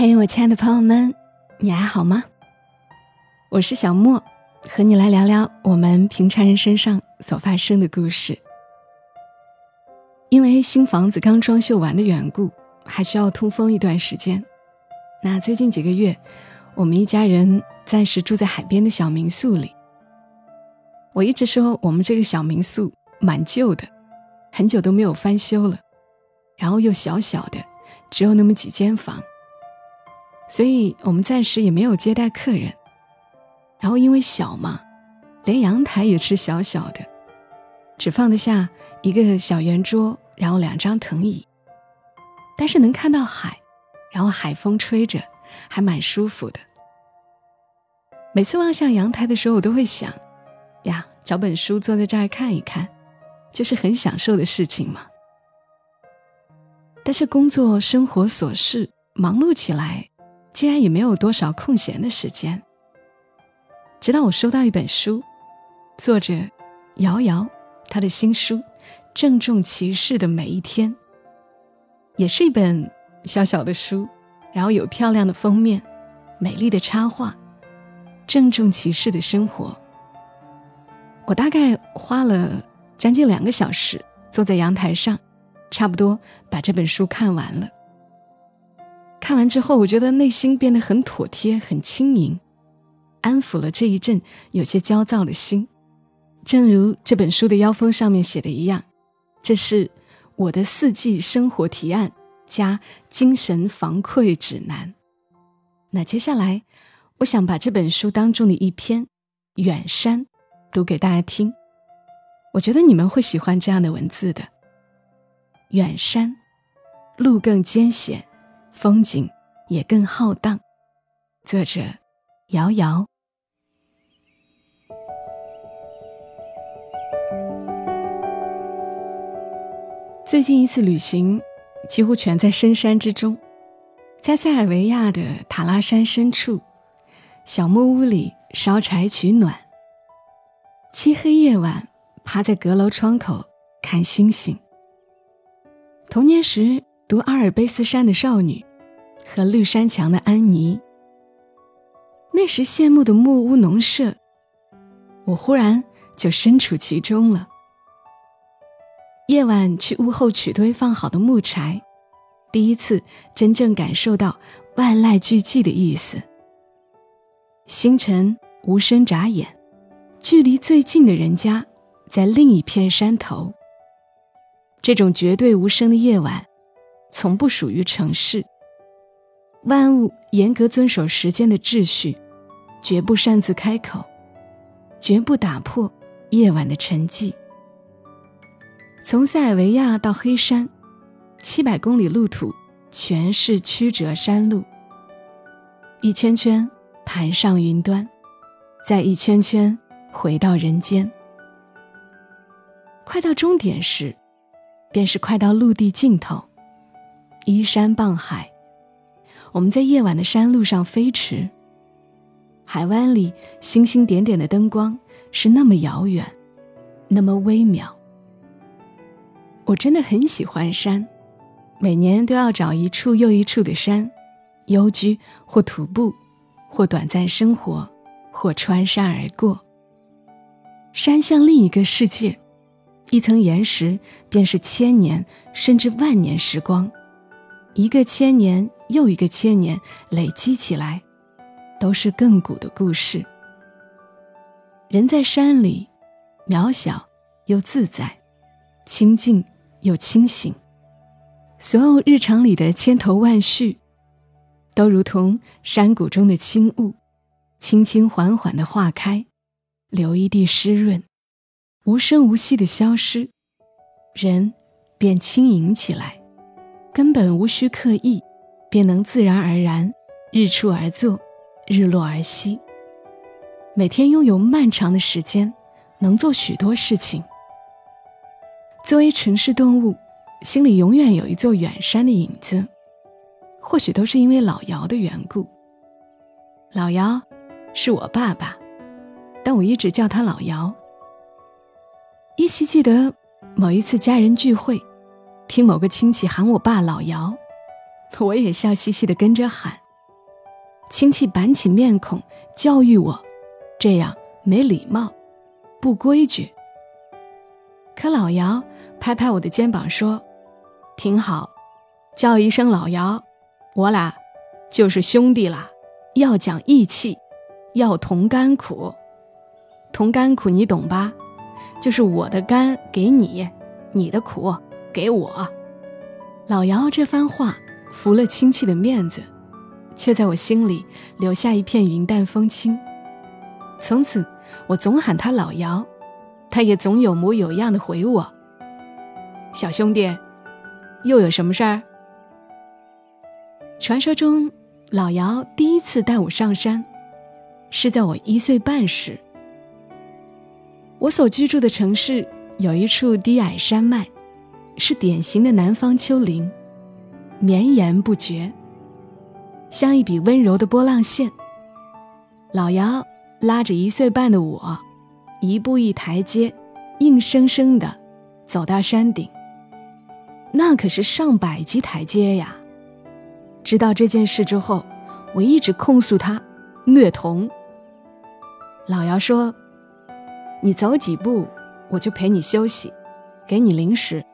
嘿，我亲爱的朋友们，你还好吗？我是小莫，和你来聊聊我们平常人身上所发生的故事。因为新房子刚装修完的缘故，还需要通风一段时间。那最近几个月，我们一家人暂时住在海边的小民宿里。我一直说我们这个小民宿蛮旧的，很久都没有翻修了，然后又小小的，只有那么几间房。所以我们暂时也没有接待客人，然后因为小嘛，连阳台也是小小的，只放得下一个小圆桌，然后两张藤椅。但是能看到海，然后海风吹着，还蛮舒服的。每次望向阳台的时候，我都会想，呀，找本书坐在这儿看一看，就是很享受的事情嘛。但是工作生活琐事忙碌起来。竟然也没有多少空闲的时间。直到我收到一本书，作者瑶瑶，她的新书《郑重其事的每一天》，也是一本小小的书，然后有漂亮的封面、美丽的插画，郑重其事的生活。我大概花了将近两个小时，坐在阳台上，差不多把这本书看完了。看完之后，我觉得内心变得很妥帖、很轻盈，安抚了这一阵有些焦躁的心。正如这本书的腰封上面写的一样，这是我的四季生活提案加精神防溃指南。那接下来，我想把这本书当中的一篇《远山》读给大家听。我觉得你们会喜欢这样的文字的。远山，路更艰险。风景也更浩荡。作者：瑶瑶。最近一次旅行，几乎全在深山之中，在塞尔维亚的塔拉山深处，小木屋里烧柴取暖。漆黑夜晚，趴在阁楼窗口看星星。童年时读阿尔卑斯山的少女。和绿山墙的安妮，那时羡慕的木屋农舍，我忽然就身处其中了。夜晚去屋后取堆放好的木柴，第一次真正感受到万籁俱寂的意思。星辰无声眨眼，距离最近的人家在另一片山头。这种绝对无声的夜晚，从不属于城市。万物严格遵守时间的秩序，绝不擅自开口，绝不打破夜晚的沉寂。从塞尔维亚到黑山，七百公里路途全是曲折山路，一圈圈盘上云端，再一圈圈回到人间。快到终点时，便是快到陆地尽头，依山傍海。我们在夜晚的山路上飞驰，海湾里星星点点的灯光是那么遥远，那么微妙。我真的很喜欢山，每年都要找一处又一处的山，幽居或徒步，或短暂生活，或穿山而过。山像另一个世界，一层岩石便是千年甚至万年时光，一个千年。又一个千年累积起来，都是亘古的故事。人在山里，渺小又自在，清静又清醒。所有日常里的千头万绪，都如同山谷中的轻雾，轻轻缓缓的化开，留一地湿润，无声无息的消失，人便轻盈起来，根本无需刻意。便能自然而然，日出而作，日落而息。每天拥有漫长的时间，能做许多事情。作为城市动物，心里永远有一座远山的影子，或许都是因为老姚的缘故。老姚是我爸爸，但我一直叫他老姚。依稀记得某一次家人聚会，听某个亲戚喊我爸老姚。我也笑嘻嘻的跟着喊，亲戚板起面孔教育我，这样没礼貌，不规矩。可老姚拍拍我的肩膀说：“挺好，叫一声老姚，我俩就是兄弟啦，要讲义气，要同甘苦。同甘苦你懂吧？就是我的甘给你，你的苦给我。”老姚这番话服了亲戚的面子。却在我心里留下一片云淡风轻。从此，我总喊他老姚，他也总有模有样的回我：“小兄弟，又有什么事儿？”传说中，老姚第一次带我上山，是在我一岁半时。我所居住的城市有一处低矮山脉，是典型的南方丘陵，绵延不绝。像一笔温柔的波浪线。老姚拉着一岁半的我，一步一台阶，硬生生的走到山顶。那可是上百级台阶呀！知道这件事之后，我一直控诉他虐童。老姚说：“你走几步，我就陪你休息，给你零食，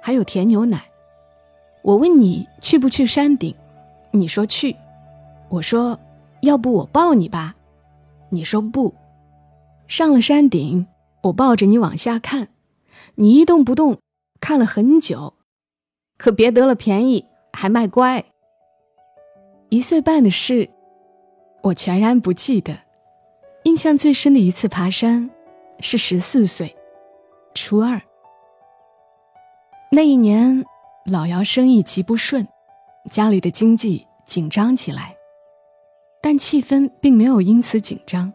还有甜牛奶。我问你去不去山顶？”你说去，我说要不我抱你吧，你说不。上了山顶，我抱着你往下看，你一动不动，看了很久，可别得了便宜还卖乖。一岁半的事，我全然不记得。印象最深的一次爬山，是十四岁，初二。那一年，老姚生意极不顺。家里的经济紧张起来，但气氛并没有因此紧张。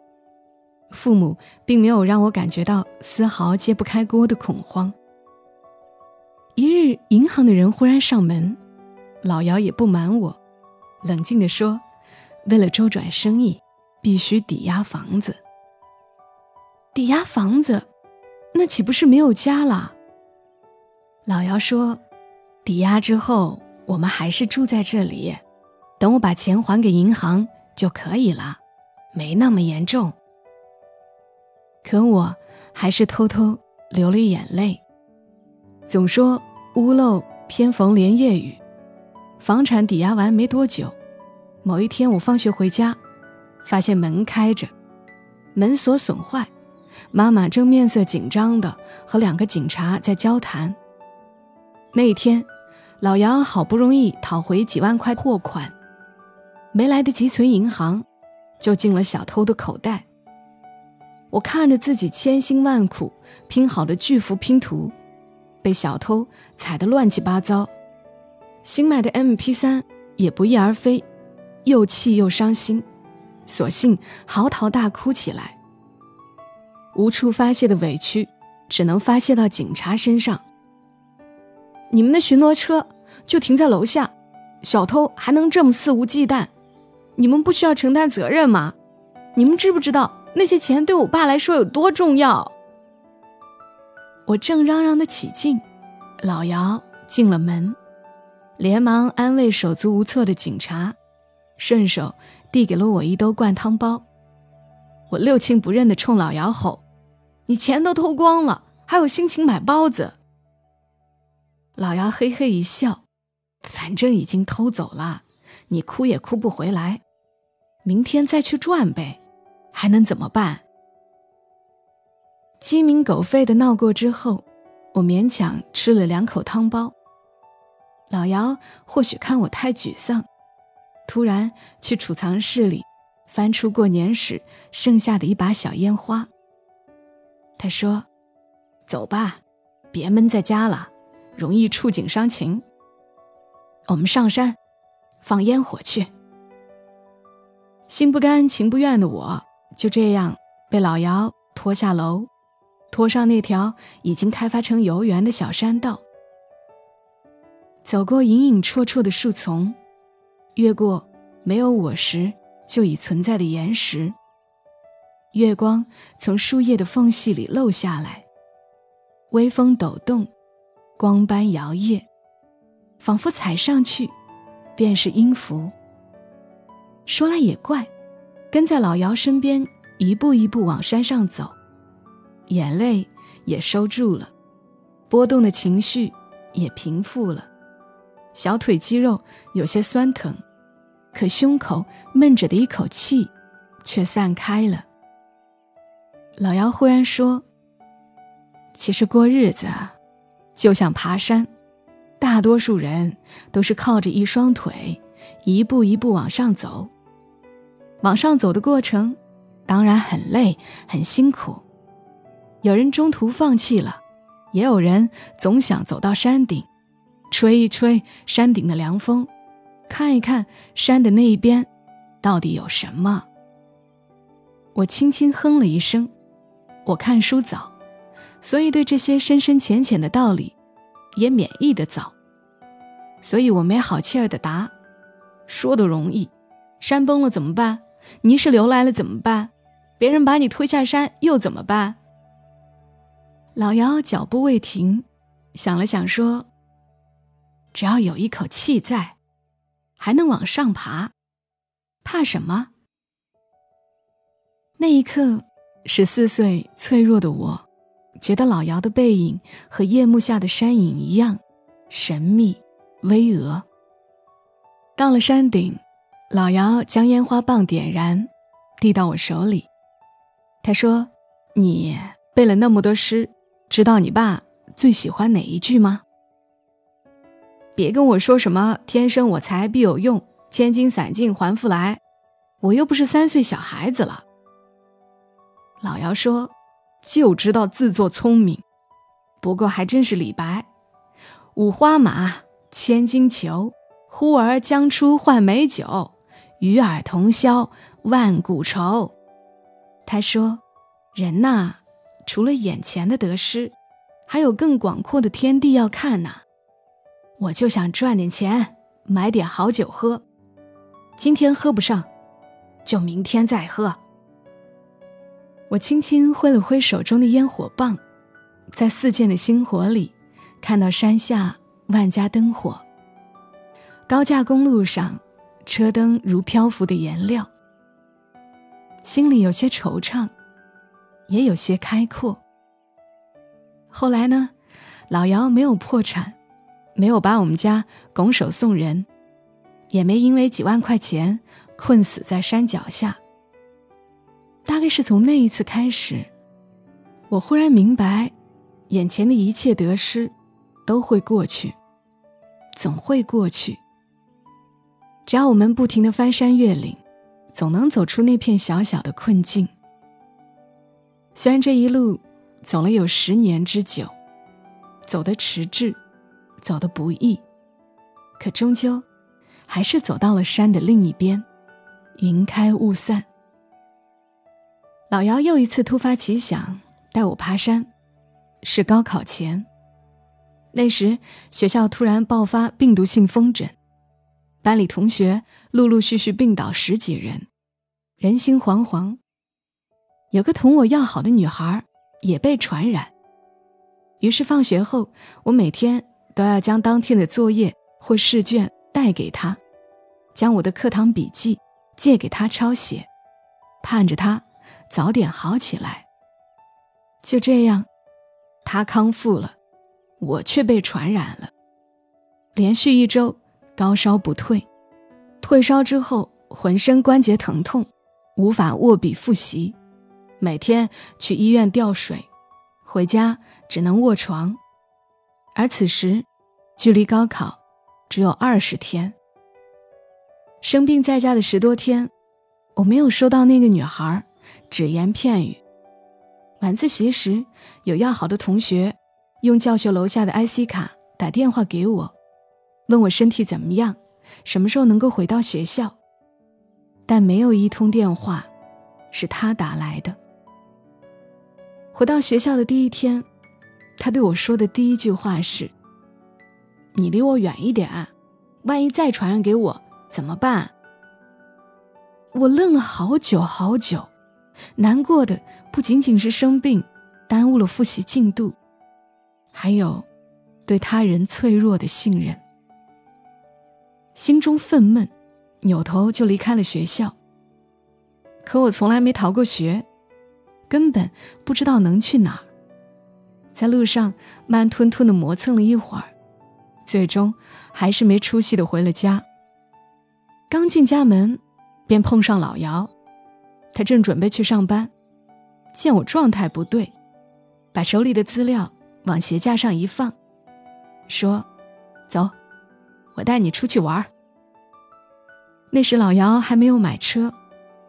父母并没有让我感觉到丝毫揭不开锅的恐慌。一日，银行的人忽然上门，老姚也不瞒我，冷静地说：“为了周转生意，必须抵押房子。抵押房子，那岂不是没有家了？”老姚说：“抵押之后。”我们还是住在这里，等我把钱还给银行就可以了，没那么严重。可我还是偷偷流了眼泪。总说屋漏偏逢连夜雨，房产抵押完没多久，某一天我放学回家，发现门开着，门锁损坏，妈妈正面色紧张的和两个警察在交谈。那一天。老姚好不容易讨回几万块货款，没来得及存银行，就进了小偷的口袋。我看着自己千辛万苦拼好的巨幅拼图，被小偷踩得乱七八糟，新买的 MP3 也不翼而飞，又气又伤心，索性嚎啕大哭起来。无处发泄的委屈，只能发泄到警察身上。你们的巡逻车就停在楼下，小偷还能这么肆无忌惮？你们不需要承担责任吗？你们知不知道那些钱对我爸来说有多重要？我正嚷嚷的起劲，老姚进了门，连忙安慰手足无措的警察，顺手递给了我一兜灌汤包。我六亲不认的冲老姚吼：“你钱都偷光了，还有心情买包子？”老姚嘿嘿一笑，反正已经偷走了，你哭也哭不回来，明天再去赚呗，还能怎么办？鸡鸣狗吠的闹过之后，我勉强吃了两口汤包。老姚或许看我太沮丧，突然去储藏室里翻出过年时剩下的一把小烟花。他说：“走吧，别闷在家了。”容易触景伤情。我们上山，放烟火去。心不甘情不愿的我，就这样被老姚拖下楼，拖上那条已经开发成游园的小山道，走过隐隐绰绰的树丛，越过没有我时就已存在的岩石。月光从树叶的缝隙里漏下来，微风抖动。光斑摇曳，仿佛踩上去便是音符。说来也怪，跟在老姚身边，一步一步往山上走，眼泪也收住了，波动的情绪也平复了，小腿肌肉有些酸疼，可胸口闷着的一口气却散开了。老姚忽然说：“其实过日子啊就像爬山，大多数人都是靠着一双腿。”一步一步往上走，往上走的过程当然很累很辛苦。有人中途放弃了，也有人总想走到山顶，吹一吹山顶的凉风，看一看山的那一边到底有什么。我轻轻哼了一声，我看书早，所以对这些深深浅浅的道理也免疫的早，所以我没好气儿的答。说的容易，山崩了怎么办？泥石流来了怎么办？别人把你推下山又怎么办？老姚脚步未停，想了想说：“只要有一口气在，还能往上爬，怕什么？”那一刻，十四岁脆弱的我，觉得老姚的背影和夜幕下的山影一样神秘巍峨。到了山顶，老姚将烟花棒点燃，递到我手里。他说：“你背了那么多诗，知道你爸最喜欢哪一句吗？”别跟我说什么“天生我材必有用，千金散尽还复来”，我又不是三岁小孩子了。老姚说：“就知道自作聪明，不过还真是李白，五花马，千金裘。”呼儿将出换美酒，与尔同销万古愁。他说：“人呐，除了眼前的得失，还有更广阔的天地要看呢。我就想赚点钱，买点好酒喝。今天喝不上，就明天再喝。”我轻轻挥了挥手中的烟火棒，在四溅的星火里，看到山下万家灯火。高架公路上，车灯如漂浮的颜料。心里有些惆怅，也有些开阔。后来呢，老姚没有破产，没有把我们家拱手送人，也没因为几万块钱困死在山脚下。大概是从那一次开始，我忽然明白，眼前的一切得失都会过去，总会过去。只要我们不停的翻山越岭，总能走出那片小小的困境。虽然这一路走了有十年之久，走得迟滞，走得不易，可终究还是走到了山的另一边，云开雾散。老姚又一次突发奇想带我爬山，是高考前。那时学校突然爆发病毒性风疹。班里同学陆陆续续病倒十几人，人心惶惶。有个同我要好的女孩也被传染，于是放学后，我每天都要将当天的作业或试卷带给她，将我的课堂笔记借给她抄写，盼着她早点好起来。就这样，他康复了，我却被传染了，连续一周。高烧不退，退烧之后浑身关节疼痛，无法握笔复习，每天去医院吊水，回家只能卧床。而此时，距离高考只有二十天。生病在家的十多天，我没有收到那个女孩只言片语。晚自习时，有要好的同学用教学楼下的 IC 卡打电话给我。问我身体怎么样，什么时候能够回到学校？但没有一通电话是他打来的。回到学校的第一天，他对我说的第一句话是：“你离我远一点，万一再传染给我怎么办？”我愣了好久好久，难过的不仅仅是生病耽误了复习进度，还有对他人脆弱的信任。心中愤懑，扭头就离开了学校。可我从来没逃过学，根本不知道能去哪儿。在路上慢吞吞的磨蹭了一会儿，最终还是没出息的回了家。刚进家门，便碰上老姚，他正准备去上班，见我状态不对，把手里的资料往鞋架上一放，说：“走，我带你出去玩。”那时老姚还没有买车。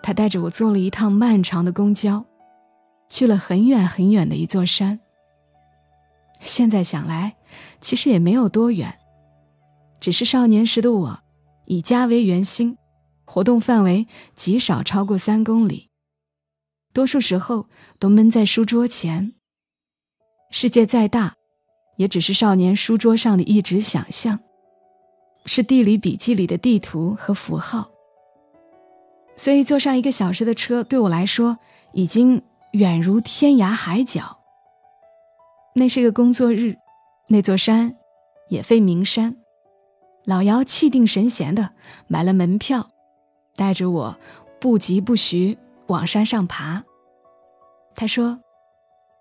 他带着我坐了一趟漫长的公交，去了很远很远的一座山。现在想来，其实也没有多远，只是少年时的我，以家为圆心，活动范围极少超过三公里，多数时候都闷在书桌前。世界再大，也只是少年书桌上的一纸想象，是地理笔记里的地图和符号。所以，坐上一个小时的车对我来说已经远如天涯海角。那是个工作日，那座山也非名山。老姚气定神闲的买了门票，带着我不疾不徐往山上爬。他说：“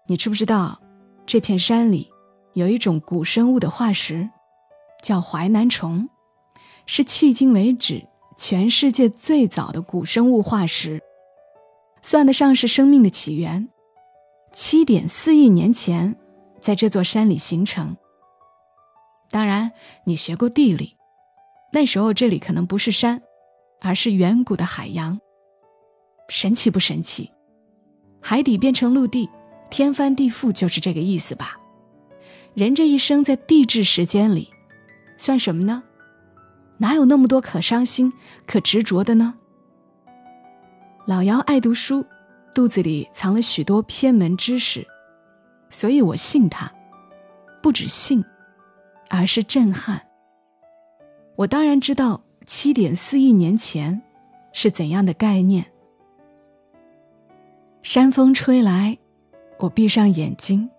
你知不知道，这片山里有一种古生物的化石，叫淮南虫，是迄今为止。”全世界最早的古生物化石，算得上是生命的起源。七点四亿年前，在这座山里形成。当然，你学过地理，那时候这里可能不是山，而是远古的海洋。神奇不神奇？海底变成陆地，天翻地覆，就是这个意思吧？人这一生在地质时间里，算什么呢？哪有那么多可伤心、可执着的呢？老姚爱读书，肚子里藏了许多偏门知识，所以我信他，不止信，而是震撼。我当然知道七点四亿年前是怎样的概念。山风吹来，我闭上眼睛，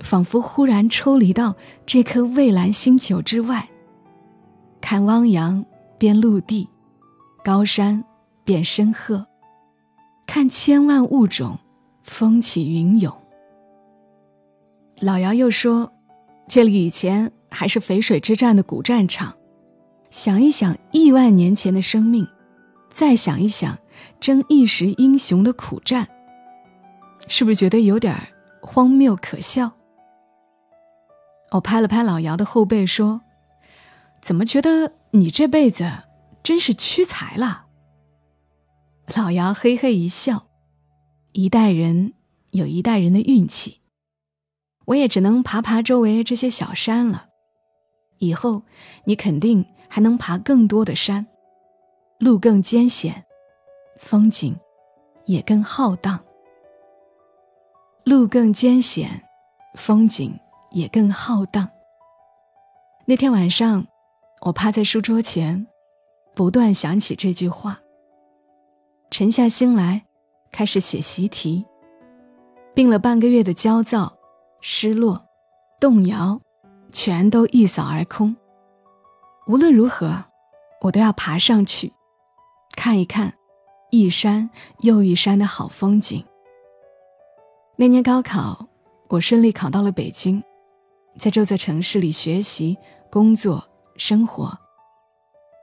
仿佛忽然抽离到这颗蔚蓝星球之外。看汪洋变陆地，高山变深壑，看千万物种风起云涌。老姚又说，这里以前还是淝水之战的古战场。想一想亿万年前的生命，再想一想争一时英雄的苦战，是不是觉得有点荒谬可笑？我拍了拍老姚的后背说。怎么觉得你这辈子真是屈才了？老姚嘿嘿一笑，一代人有一代人的运气，我也只能爬爬周围这些小山了。以后你肯定还能爬更多的山，路更艰险，风景也更浩荡。路更艰险，风景也更浩荡。那天晚上。我趴在书桌前，不断想起这句话。沉下心来，开始写习题。病了半个月的焦躁、失落、动摇，全都一扫而空。无论如何，我都要爬上去，看一看一山又一山的好风景。那年高考，我顺利考到了北京，在这座城市里学习、工作。生活，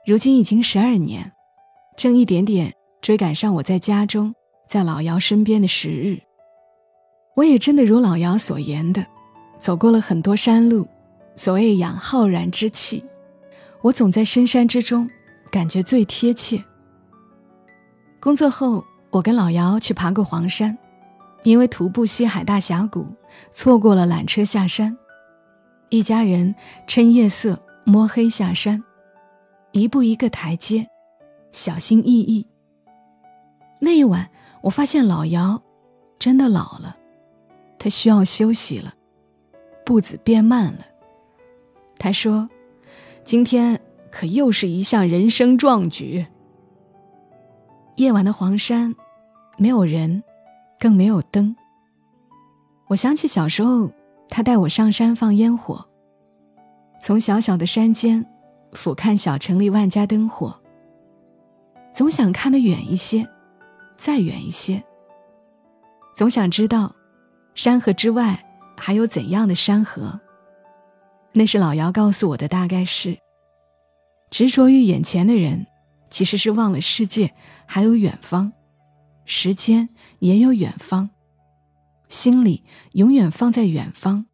如今已经十二年，正一点点追赶上我在家中，在老姚身边的时日。我也真的如老姚所言的，走过了很多山路。所谓养浩然之气，我总在深山之中感觉最贴切。工作后，我跟老姚去爬过黄山，因为徒步西海大峡谷，错过了缆车下山。一家人趁夜色。摸黑下山，一步一个台阶，小心翼翼。那一晚，我发现老姚真的老了，他需要休息了，步子变慢了。他说：“今天可又是一项人生壮举。”夜晚的黄山，没有人，更没有灯。我想起小时候，他带我上山放烟火。从小小的山间，俯瞰小城里万家灯火，总想看得远一些，再远一些。总想知道，山河之外还有怎样的山河。那是老姚告诉我的大概是：执着于眼前的人，其实是忘了世界还有远方，时间也有远方，心里永远放在远方，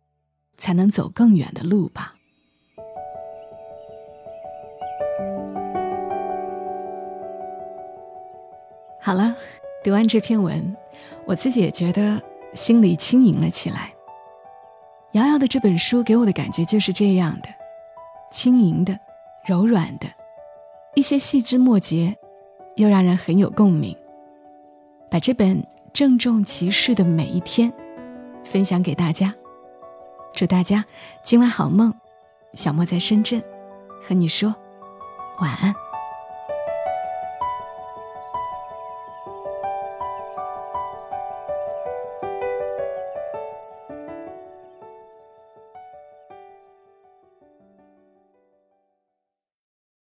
才能走更远的路吧。好了，读完这篇文，我自己也觉得心里轻盈了起来。瑶瑶的这本书给我的感觉就是这样的，轻盈的、柔软的，一些细枝末节，又让人很有共鸣。把这本郑重其事的每一天，分享给大家。祝大家今晚好梦。小莫在深圳，和你说晚安。